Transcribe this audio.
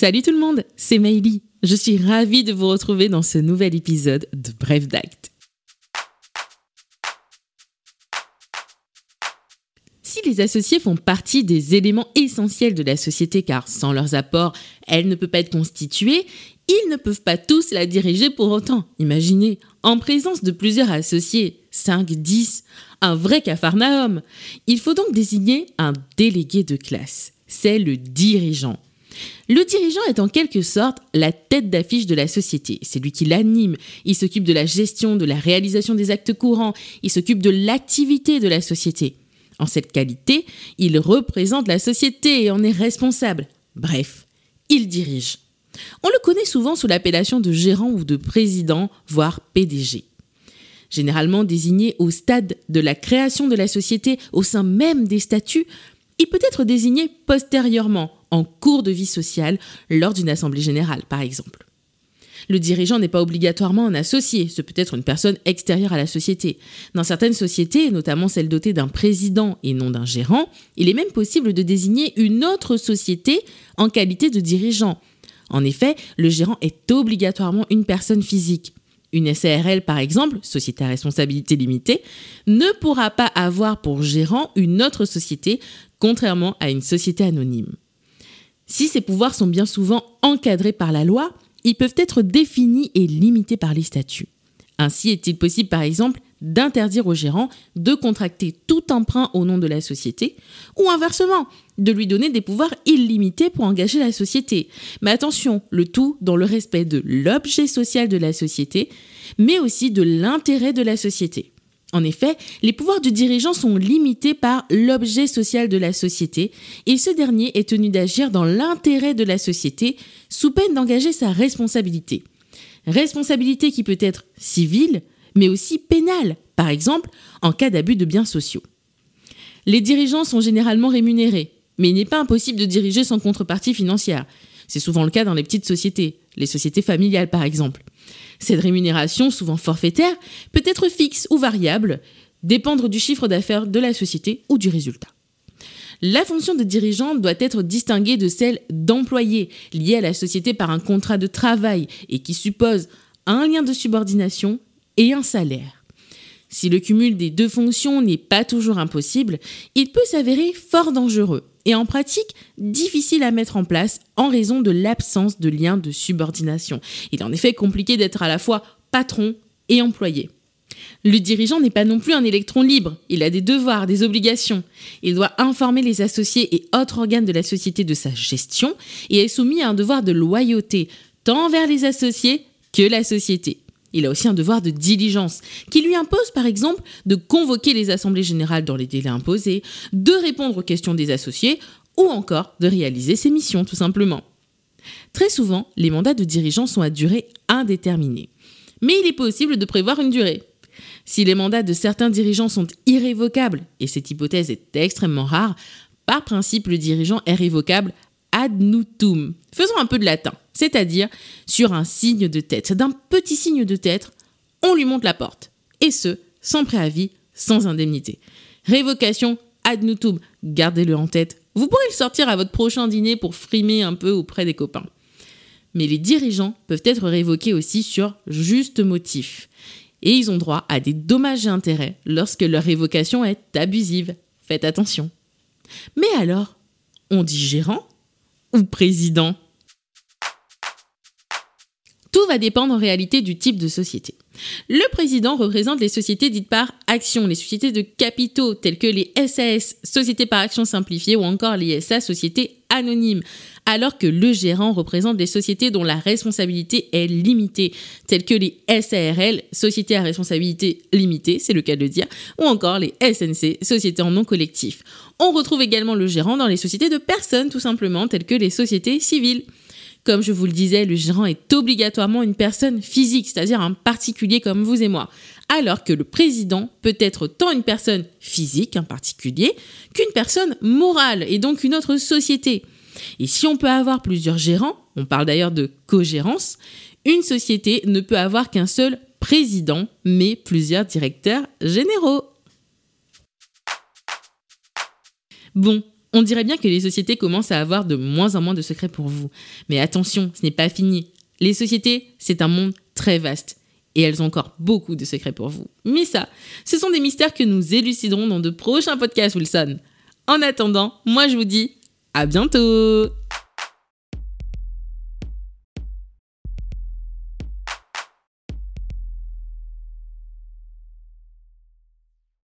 Salut tout le monde, c'est Maïli. Je suis ravie de vous retrouver dans ce nouvel épisode de Bref d'Acte. Si les associés font partie des éléments essentiels de la société car sans leurs apports, elle ne peut pas être constituée, ils ne peuvent pas tous la diriger pour autant. Imaginez, en présence de plusieurs associés, 5, 10, un vrai cafarnaum. Il faut donc désigner un délégué de classe. C'est le dirigeant. Le dirigeant est en quelque sorte la tête d'affiche de la société. C'est lui qui l'anime. Il s'occupe de la gestion, de la réalisation des actes courants. Il s'occupe de l'activité de la société. En cette qualité, il représente la société et en est responsable. Bref, il dirige. On le connaît souvent sous l'appellation de gérant ou de président, voire PDG. Généralement désigné au stade de la création de la société au sein même des statuts, il peut être désigné postérieurement, en cours de vie sociale, lors d'une assemblée générale, par exemple. Le dirigeant n'est pas obligatoirement un associé, ce peut être une personne extérieure à la société. Dans certaines sociétés, notamment celles dotées d'un président et non d'un gérant, il est même possible de désigner une autre société en qualité de dirigeant. En effet, le gérant est obligatoirement une personne physique. Une SARL, par exemple, société à responsabilité limitée, ne pourra pas avoir pour gérant une autre société, contrairement à une société anonyme. Si ces pouvoirs sont bien souvent encadrés par la loi, ils peuvent être définis et limités par les statuts. Ainsi est-il possible, par exemple, d'interdire au gérant de contracter tout emprunt au nom de la société, ou inversement, de lui donner des pouvoirs illimités pour engager la société. Mais attention, le tout dans le respect de l'objet social de la société, mais aussi de l'intérêt de la société. En effet, les pouvoirs du dirigeant sont limités par l'objet social de la société et ce dernier est tenu d'agir dans l'intérêt de la société sous peine d'engager sa responsabilité. Responsabilité qui peut être civile, mais aussi pénale, par exemple en cas d'abus de biens sociaux. Les dirigeants sont généralement rémunérés, mais il n'est pas impossible de diriger sans contrepartie financière. C'est souvent le cas dans les petites sociétés, les sociétés familiales par exemple. Cette rémunération, souvent forfaitaire, peut être fixe ou variable, dépendre du chiffre d'affaires de la société ou du résultat. La fonction de dirigeant doit être distinguée de celle d'employé, liée à la société par un contrat de travail et qui suppose un lien de subordination et un salaire. Si le cumul des deux fonctions n'est pas toujours impossible, il peut s'avérer fort dangereux et en pratique difficile à mettre en place en raison de l'absence de lien de subordination. Il est en effet compliqué d'être à la fois patron et employé. Le dirigeant n'est pas non plus un électron libre, il a des devoirs, des obligations. Il doit informer les associés et autres organes de la société de sa gestion et est soumis à un devoir de loyauté, tant envers les associés que la société. Il a aussi un devoir de diligence, qui lui impose par exemple de convoquer les assemblées générales dans les délais imposés, de répondre aux questions des associés, ou encore de réaliser ses missions tout simplement. Très souvent, les mandats de dirigeants sont à durée indéterminée. Mais il est possible de prévoir une durée. Si les mandats de certains dirigeants sont irrévocables, et cette hypothèse est extrêmement rare, par principe le dirigeant est révocable ad nutum. Faisons un peu de latin, c'est-à-dire sur un signe de tête. D'un petit signe de tête, on lui monte la porte. Et ce, sans préavis, sans indemnité. Révocation ad nutum, gardez-le en tête. Vous pourrez le sortir à votre prochain dîner pour frimer un peu auprès des copains. Mais les dirigeants peuvent être révoqués aussi sur juste motif. Et ils ont droit à des dommages et intérêts lorsque leur révocation est abusive. Faites attention. Mais alors, on dit gérant ou président va dépendre en réalité du type de société. Le président représente les sociétés dites par action, les sociétés de capitaux telles que les SAS, sociétés par action simplifiées ou encore les SA, sociétés anonymes, alors que le gérant représente les sociétés dont la responsabilité est limitée, telles que les SARL, sociétés à responsabilité limitée, c'est le cas de le dire, ou encore les SNC, sociétés en nom collectif. On retrouve également le gérant dans les sociétés de personnes, tout simplement, telles que les sociétés civiles. Comme je vous le disais, le gérant est obligatoirement une personne physique, c'est-à-dire un particulier comme vous et moi, alors que le président peut être tant une personne physique, un particulier, qu'une personne morale et donc une autre société. Et si on peut avoir plusieurs gérants, on parle d'ailleurs de co-gérance, une société ne peut avoir qu'un seul président, mais plusieurs directeurs généraux. Bon, On dirait bien que les sociétés commencent à avoir de moins en moins de secrets pour vous. Mais attention, ce n'est pas fini. Les sociétés, c'est un monde très vaste. Et elles ont encore beaucoup de secrets pour vous. Mais ça, ce sont des mystères que nous éluciderons dans de prochains podcasts, Wilson. En attendant, moi je vous dis à bientôt